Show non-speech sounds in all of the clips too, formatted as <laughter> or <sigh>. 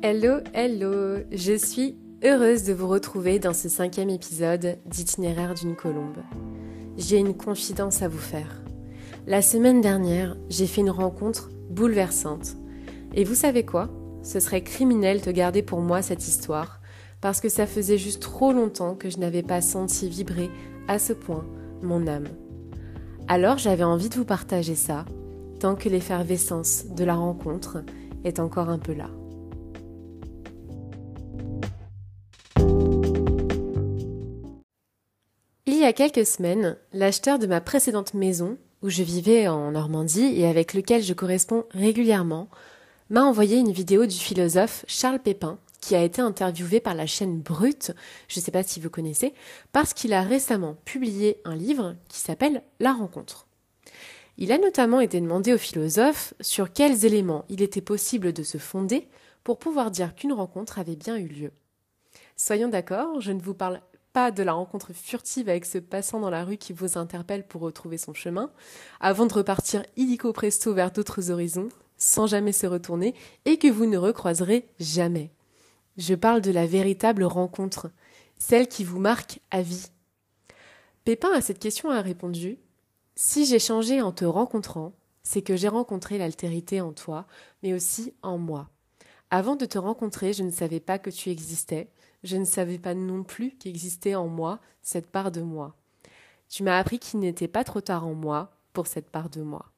Hello, hello, je suis heureuse de vous retrouver dans ce cinquième épisode d'Itinéraire d'une colombe. J'ai une confidence à vous faire. La semaine dernière, j'ai fait une rencontre bouleversante. Et vous savez quoi? Ce serait criminel de garder pour moi cette histoire, parce que ça faisait juste trop longtemps que je n'avais pas senti vibrer à ce point mon âme. Alors j'avais envie de vous partager ça, tant que l'effervescence de la rencontre est encore un peu là. A quelques semaines, l'acheteur de ma précédente maison, où je vivais en Normandie et avec lequel je corresponds régulièrement, m'a envoyé une vidéo du philosophe Charles Pépin, qui a été interviewé par la chaîne Brut, je ne sais pas si vous connaissez, parce qu'il a récemment publié un livre qui s'appelle La rencontre. Il a notamment été demandé au philosophe sur quels éléments il était possible de se fonder pour pouvoir dire qu'une rencontre avait bien eu lieu. Soyons d'accord, je ne vous parle de la rencontre furtive avec ce passant dans la rue qui vous interpelle pour retrouver son chemin, avant de repartir illico presto vers d'autres horizons, sans jamais se retourner, et que vous ne recroiserez jamais. Je parle de la véritable rencontre, celle qui vous marque à vie. Pépin à cette question a répondu si j'ai changé en te rencontrant, c'est que j'ai rencontré l'altérité en toi, mais aussi en moi. Avant de te rencontrer, je ne savais pas que tu existais, je ne savais pas non plus qu'existait en moi cette part de moi. Tu m'as appris qu'il n'était pas trop tard en moi pour cette part de moi.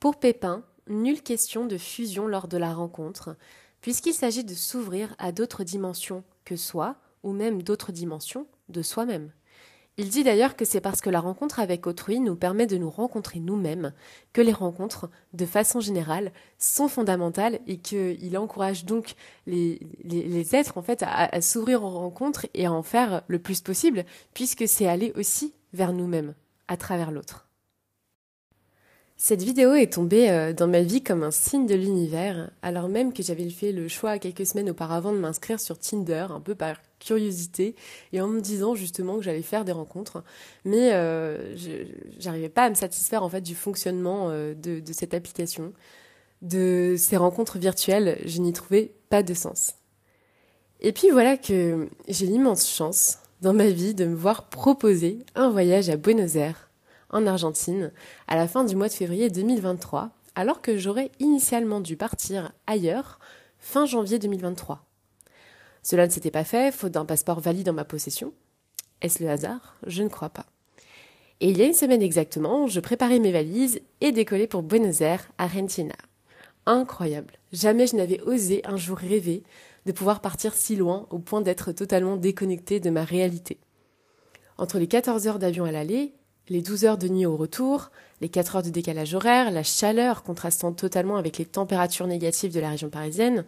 Pour Pépin, nulle question de fusion lors de la rencontre, puisqu'il s'agit de s'ouvrir à d'autres dimensions que soi, ou même d'autres dimensions de soi-même. Il dit d'ailleurs que c'est parce que la rencontre avec autrui nous permet de nous rencontrer nous-mêmes que les rencontres, de façon générale, sont fondamentales et qu'il encourage donc les, êtres en fait à, à s'ouvrir aux rencontres et à en faire le plus possible, puisque c'est aller aussi vers nous-mêmes, à travers l'autre. Cette vidéo est tombée euh, dans ma vie comme un signe de l'univers, alors même que j'avais fait le choix quelques semaines auparavant de m'inscrire sur Tinder, un peu par curiosité, et en me disant justement que j'allais faire des rencontres, mais euh, j'arrivais pas à me satisfaire en fait du fonctionnement euh, de, de cette application, de ces rencontres virtuelles, je n'y trouvais pas de sens. Et puis voilà que j'ai l'immense chance dans ma vie de me voir proposer un voyage à Buenos Aires en Argentine à la fin du mois de février 2023, alors que j'aurais initialement dû partir ailleurs fin janvier 2023. Cela ne s'était pas fait, faute d'un passeport valide en ma possession. Est-ce le hasard? Je ne crois pas. Et il y a une semaine exactement, je préparais mes valises et décollais pour Buenos Aires, Argentina. Incroyable. Jamais je n'avais osé un jour rêver de pouvoir partir si loin au point d'être totalement déconnecté de ma réalité. Entre les 14 heures d'avion à l'aller les 12 heures de nuit au retour, les 4 heures de décalage horaire, la chaleur contrastant totalement avec les températures négatives de la région parisienne,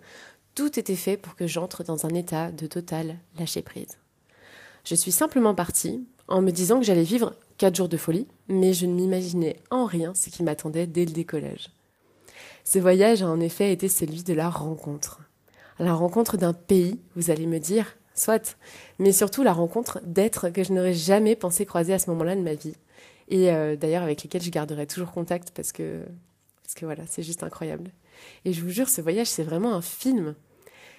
tout était fait pour que j'entre dans un état de total lâcher prise. Je suis simplement partie en me disant que j'allais vivre 4 jours de folie, mais je ne m'imaginais en rien ce qui m'attendait dès le décollage. Ce voyage a en effet été celui de la rencontre. La rencontre d'un pays, vous allez me dire, soit, mais surtout la rencontre d'êtres que je n'aurais jamais pensé croiser à ce moment-là de ma vie et euh, d'ailleurs avec lesquels je garderai toujours contact parce que parce que voilà, c'est juste incroyable. Et je vous jure, ce voyage, c'est vraiment un film.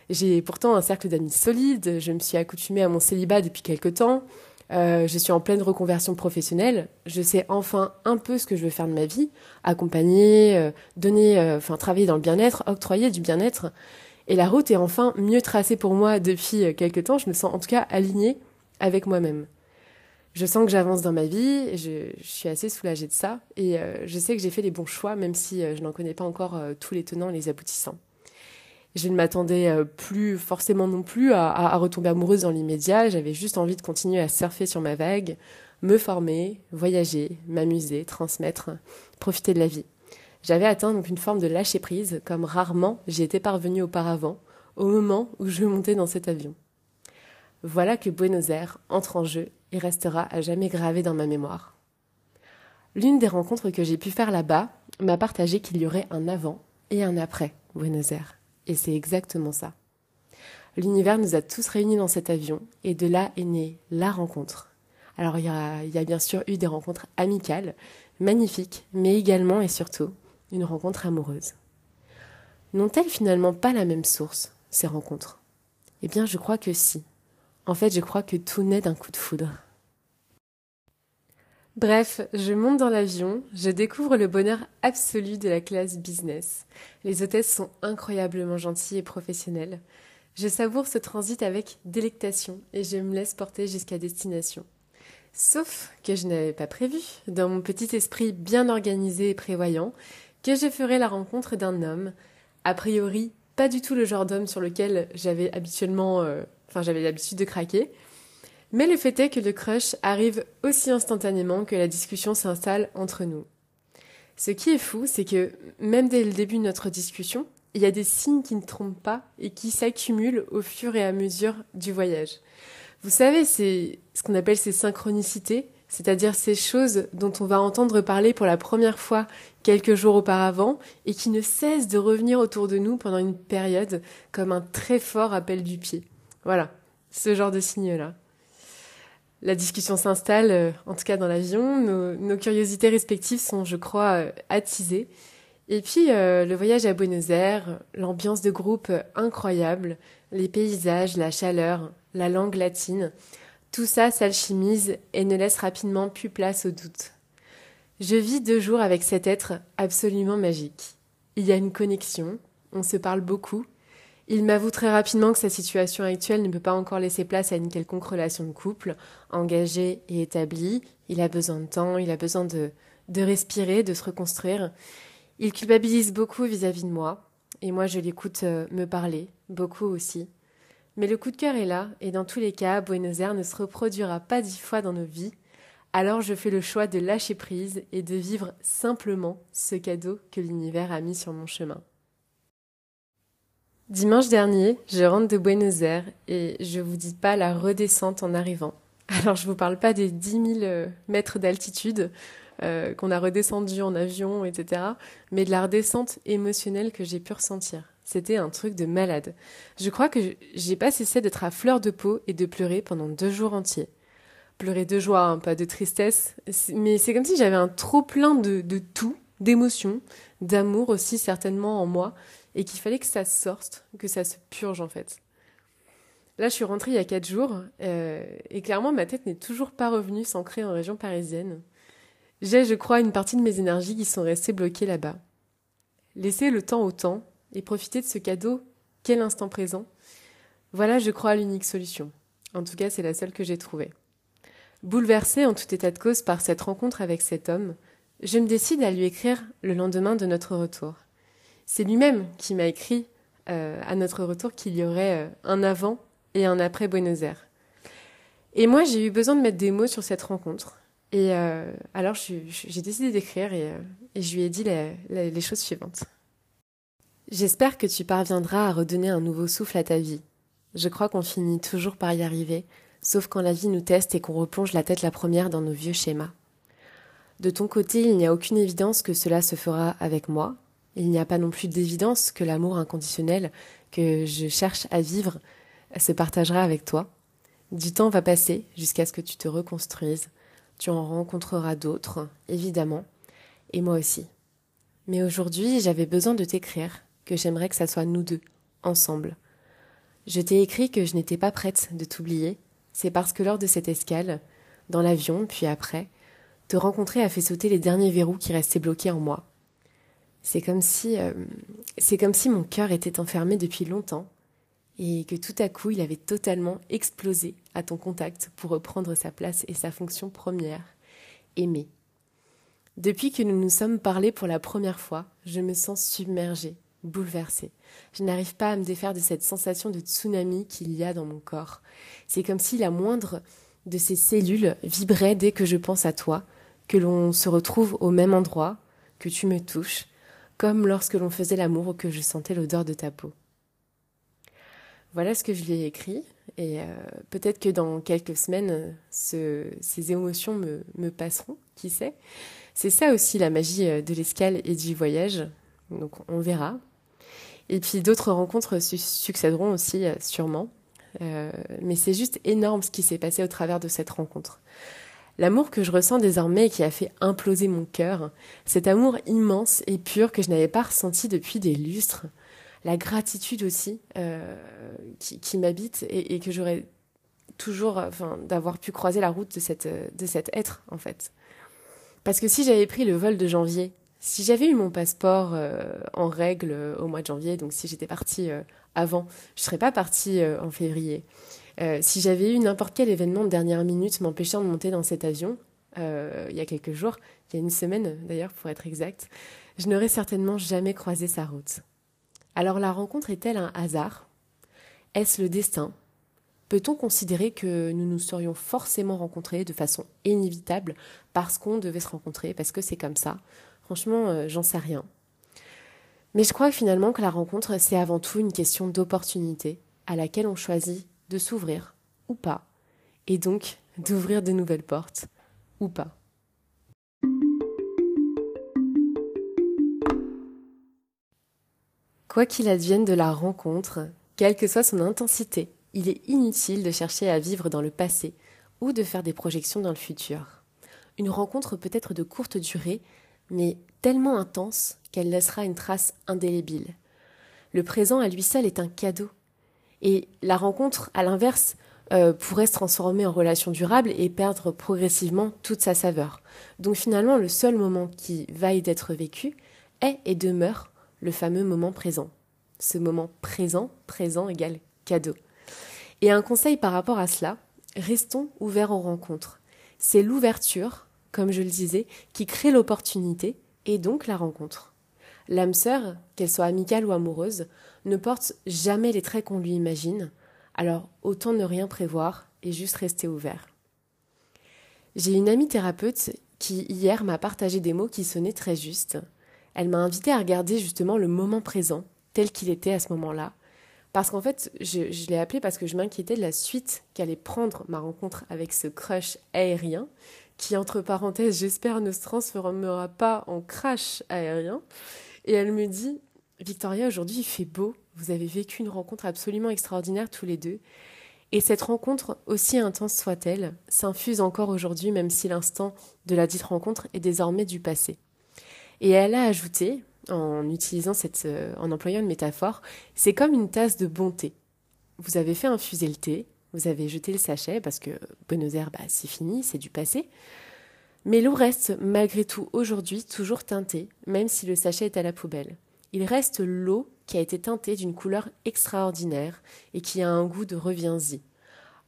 J'ai pourtant un cercle d'amis solide, je me suis accoutumée à mon célibat depuis quelque temps, euh, je suis en pleine reconversion professionnelle, je sais enfin un peu ce que je veux faire de ma vie, accompagner, euh, donner, euh, enfin travailler dans le bien-être, octroyer du bien-être. Et la route est enfin mieux tracée pour moi depuis quelque temps, je me sens en tout cas alignée avec moi-même je sens que j'avance dans ma vie, je, je, suis assez soulagée de ça, et euh, je sais que j'ai fait les bons choix, même si euh, je n'en connais pas encore euh, tous les tenants et les aboutissants. Je ne m'attendais plus forcément non plus à retomber amoureuse dans l'immédiat, j'avais juste envie de continuer à surfer sur ma vague, me former, voyager, m'amuser, transmettre, profiter de la vie. J'avais atteint donc une forme de lâcher prise, comme rarement j'y étais parvenue auparavant, au moment où je montais dans cet avion. Voilà que Buenos Aires entre en jeu et restera à jamais gravé dans ma mémoire. L'une des rencontres que j'ai pu faire là-bas m'a partagé qu'il y aurait un avant et un après Buenos Aires. Et c'est exactement ça. L'univers nous a tous réunis dans cet avion et de là est née la rencontre. Alors il y a, bien sûr eu des rencontres amicales, magnifiques, mais également et surtout une rencontre amoureuse. N'ont-elles finalement pas la même source, ces rencontres? Eh bien, je crois que si. En fait, je crois que tout naît d'un coup de foudre. Bref, je monte dans l'avion, je découvre le bonheur absolu de la classe business. Les hôtesses sont incroyablement gentilles et professionnelles. Je savoure ce transit avec délectation et je me laisse porter jusqu'à destination. Sauf que je n'avais pas prévu, dans mon petit esprit bien organisé et prévoyant, que je ferais la rencontre d'un homme, a priori pas du tout le genre d'homme sur lequel j'avais habituellement, euh, enfin j'avais l'habitude de craquer, mais le fait est que le crush arrive aussi instantanément que la discussion s'installe entre nous. Ce qui est fou, c'est que même dès le début de notre discussion, il y a des signes qui ne trompent pas et qui s'accumulent au fur et à mesure du voyage. Vous savez, c'est ce qu'on appelle ces synchronicités, c'est-à-dire ces choses dont on va entendre parler pour la première fois quelques jours auparavant et qui ne cessent de revenir autour de nous pendant une période comme un très fort appel du pied. Voilà, ce genre de signes-là. La discussion s'installe, euh, en tout cas dans l'avion. Nos, curiosités respectives sont, je crois, euh, attisées. Et puis euh, le voyage à Buenos Aires, l'ambiance de groupe incroyable, les paysages, la chaleur, la langue latine, tout ça s'alchimise et ne laisse rapidement plus place au doute. Je vis deux jours avec cet être absolument magique. Il y a une connexion, on se parle beaucoup, il m'avoue très rapidement que sa situation actuelle ne peut pas encore laisser place à une quelconque relation de couple, engagée et établie. Il a besoin de temps, il a besoin de, respirer, de se reconstruire. Il culpabilise beaucoup vis-à-vis de moi, et moi je l'écoute euh, me parler, beaucoup aussi. Mais le coup de cœur est là, et dans tous les cas, Buenos Aires ne se reproduira pas dix fois dans nos vies. Alors je fais le choix de lâcher prise et de vivre simplement ce cadeau que l'univers a mis sur mon chemin. Dimanche dernier, je rentre de Buenos Aires et je vous dis pas la redescente en arrivant. <laughs> Alors je vous parle pas des 10 000 euh, mètres d'altitude euh, qu'on a redescendu en avion, etc., mais de la redescente émotionnelle que j'ai pu ressentir. C'était un truc de malade. Je crois que j'ai pas cessé d'être à fleur de peau et de pleurer pendant deux jours entiers. Pleurer de joie, hein, pas de tristesse, mais c'est comme si j'avais un trop plein de, de tout, d'émotions, d'amour aussi certainement en moi, et qu'il fallait que ça sorte, que ça se purge en fait. Là, je suis rentrée il y a quatre jours euh, et clairement, ma tête n'est toujours pas revenue s'ancrer en région parisienne. J'ai, je crois, une partie de mes énergies qui sont restées bloquées là-bas. Laisser le temps au temps et profiter de ce cadeau qu'est l'instant présent, voilà, je crois, l'unique solution. En tout cas, c'est la seule que j'ai trouvée. Bouleversée en tout état de cause par cette rencontre avec cet homme, je me décide à lui écrire le lendemain de notre retour. C'est lui-même qui m'a écrit euh, à notre retour qu'il y aurait euh, un avant et un après Buenos Aires. Et moi, j'ai eu besoin de mettre des mots sur cette rencontre. Et euh, alors, j'ai décidé d'écrire et, je lui ai dit les choses suivantes. J'espère que tu parviendras à redonner un nouveau souffle à ta vie. Je crois qu'on finit toujours par y arriver, sauf quand la vie nous teste et qu'on replonge la tête la première dans nos vieux schémas. De ton côté, il n'y a aucune évidence que cela se fera avec moi, il n'y a pas non plus d'évidence que l'amour inconditionnel que je cherche à vivre se partagera avec toi. Du temps va passer jusqu'à ce que tu te reconstruises. Tu en rencontreras d'autres, évidemment, et moi aussi. Mais aujourd'hui, j'avais besoin de t'écrire que j'aimerais que ça soit nous deux, ensemble. Je t'ai écrit que je n'étais pas prête de t'oublier. C'est parce que lors de cette escale, dans l'avion, puis après, te rencontrer a fait sauter les derniers verrous qui restaient bloqués en moi. C'est comme si, euh, c'est comme si mon cœur était enfermé depuis longtemps et que tout à coup il avait totalement explosé à ton contact pour reprendre sa place et sa fonction première, aimer. Depuis que nous nous sommes parlé pour la première fois, je me sens submergée, bouleversée. Je n'arrive pas à me défaire de cette sensation de tsunami qu'il y a dans mon corps. C'est comme si la moindre de ces cellules vibrait dès que je pense à toi, que l'on se retrouve au même endroit, que tu me touches, comme lorsque l'on faisait l'amour ou que je sentais l'odeur de ta peau. Voilà ce que je lui ai écrit, et euh, peut-être que dans quelques semaines, ces émotions me, me, passeront, qui sait. C'est ça aussi la magie euh, de l'escale et du voyage, donc on verra. Et puis d'autres rencontres succéderont aussi, euh, sûrement. mais c'est juste énorme ce qui s'est passé au travers de cette rencontre. L'amour que je ressens désormais et qui a fait imploser mon cœur, cet amour immense et pur que je n'avais pas ressenti depuis des lustres, la gratitude aussi qui, m'habite et, que j'aurais toujours, enfin, d'avoir pu croiser la route de, cet être, en fait. Parce que si j'avais pris le vol de janvier, si j'avais eu mon passeport en règle au mois de janvier, donc si j'étais partie avant, je ne serais pas partie en février. Si j'avais eu n'importe quel événement de dernière minute m'empêchant de monter dans cet avion, il y a quelques jours, il y a une semaine d'ailleurs pour être exact, je n'aurais certainement jamais croisé sa route. Alors la rencontre est-elle un hasard? Est-ce le destin? Peut-on considérer que nous nous serions forcément rencontrés de façon inévitable parce qu'on devait se rencontrer, parce que c'est comme ça? Franchement, euh, j'en sais rien. Mais je crois finalement que la rencontre, c'est avant tout une question d'opportunité à laquelle on choisit de s'ouvrir ou pas, et donc d'ouvrir de nouvelles portes ou pas. Quoi qu'il advienne de la rencontre, quelle que soit son intensité, il est inutile de chercher à vivre dans le passé ou de faire des projections dans le futur. Une rencontre peut être de courte durée, mais tellement intense qu'elle laissera une trace indélébile. Le présent à lui seul est un cadeau. Et la rencontre, à l'inverse, euh, pourrait se transformer en relation durable et perdre progressivement toute sa saveur. Donc finalement, le seul moment qui vaille d'être vécu est et demeure le fameux moment présent. Ce moment présent, présent égale cadeau. Et un conseil par rapport à cela, restons ouverts aux rencontres. C'est l'ouverture, comme je le disais, qui crée l'opportunité et donc la rencontre. L'âme sœur, qu'elle soit amicale ou amoureuse, ne porte jamais les traits qu'on lui imagine, alors autant ne rien prévoir et juste rester ouvert. J'ai une amie thérapeute qui hier m'a partagé des mots qui sonnaient très justes elle m'a invité à regarder justement le moment présent, tel qu'il était à ce moment-là. Parce qu'en fait, je, l'ai appelé parce que je m'inquiétais de la suite qu'allait prendre ma rencontre avec ce crush aérien, qui, entre parenthèses, j'espère ne se transformera pas en crash aérien. Et elle me dit, Victoria, aujourd'hui il fait beau, vous avez vécu une rencontre absolument extraordinaire tous les deux. Et cette rencontre, aussi intense soit-elle, s'infuse encore aujourd'hui, même si l'instant de la dite rencontre est désormais du passé. Et elle a ajouté, en utilisant cette, euh, en employant une métaphore, c'est comme une tasse de bonté. Vous avez fait infuser le thé, vous avez jeté le sachet parce que Buenos Aires, bah, c'est fini, c'est du passé. Mais l'eau reste malgré tout aujourd'hui toujours teintée, même si le sachet est à la poubelle. Il reste l'eau qui a été teintée d'une couleur extraordinaire et qui a un goût de reviens-y.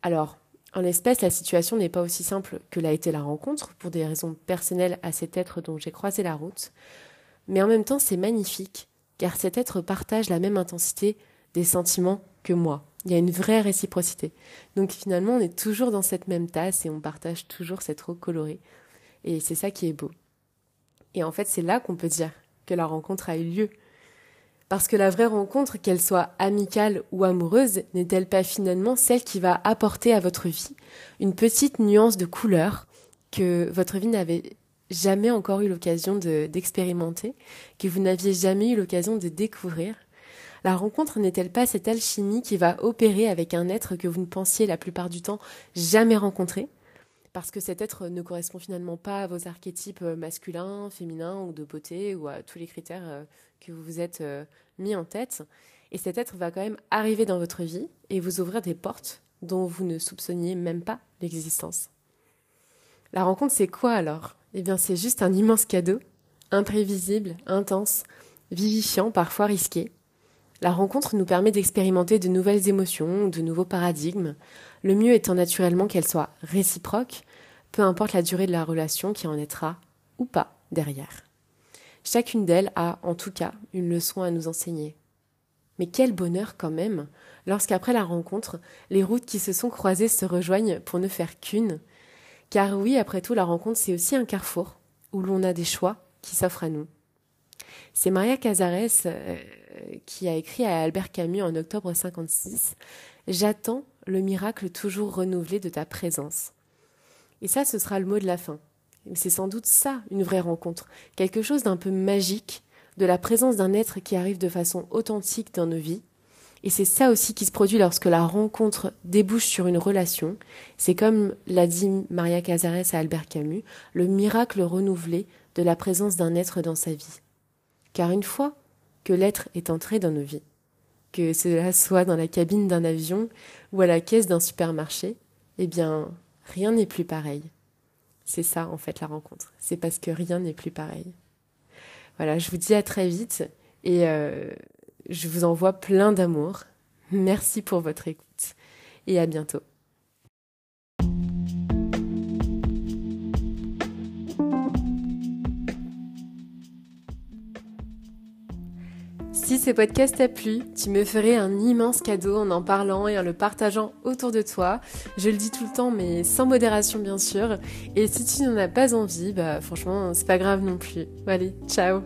Alors, en l'espèce, la situation n'est pas aussi simple que l'a été la rencontre, pour des raisons personnelles à cet être dont j'ai croisé la route, mais en même temps c'est magnifique, car cet être partage la même intensité des sentiments que moi. Il y a une vraie réciprocité. Donc finalement, on est toujours dans cette même tasse et on partage toujours cette eau colorée. Et c'est ça qui est beau. Et en fait, c'est là qu'on peut dire que la rencontre a eu lieu, parce que la vraie rencontre, qu'elle soit amicale ou amoureuse, n'est-elle pas finalement celle qui va apporter à votre vie une petite nuance de couleur que votre vie n'avait jamais encore eu l'occasion d'expérimenter, que vous n'aviez jamais eu l'occasion de découvrir? La rencontre n'est-elle pas cette alchimie qui va opérer avec un être que vous ne pensiez la plupart du temps jamais rencontrer? Parce que cet être ne correspond finalement pas à vos archétypes masculins, féminins ou de beauté ou à tous les critères euh, que vous vous êtes euh, mis en tête. Et cet être va quand même arriver dans votre vie et vous ouvrir des portes dont vous ne soupçonniez même pas l'existence. La rencontre, c'est quoi alors? Eh bien, c'est juste un immense cadeau, imprévisible, intense, vivifiant, parfois risqué. La rencontre nous permet d'expérimenter de nouvelles émotions, de nouveaux paradigmes, le mieux étant naturellement qu'elle soit réciproque, peu importe la durée de la relation qui en naîtra ou pas derrière. Chacune d'elles a, en tout cas, une leçon à nous enseigner. Mais quel bonheur quand même, lorsqu'après la rencontre, les routes qui se sont croisées se rejoignent pour ne faire qu'une. Car oui, après tout, la rencontre, c'est aussi un carrefour où l'on a des choix qui s'offrent à nous. C'est Maria Cazares euh, qui a écrit à Albert Camus en octobre 56 J'attends le miracle toujours renouvelé de ta présence. Et ça, ce sera le mot de la fin. C'est sans doute ça, une vraie rencontre. Quelque chose d'un peu magique, de la présence d'un être qui arrive de façon authentique dans nos vies. Et c'est ça aussi qui se produit lorsque la rencontre débouche sur une relation. C'est comme l'a dit Maria Cazares à Albert Camus, le miracle renouvelé de la présence d'un être dans sa vie. Car une fois que l'être est entré dans nos vies, que cela soit dans la cabine d'un avion ou à la caisse d'un supermarché, eh bien, rien n'est plus pareil. C'est ça, en fait, la rencontre. C'est parce que rien n'est plus pareil. Voilà, je vous dis à très vite et euh, je vous envoie plein d'amour. Merci pour votre écoute et à bientôt. Podcast t'a plu, tu me ferais un immense cadeau en en parlant et en le partageant autour de toi. Je le dis tout le temps, mais sans modération bien sûr. Et si tu n'en as pas envie, bah franchement, c'est pas grave non plus. Allez, ciao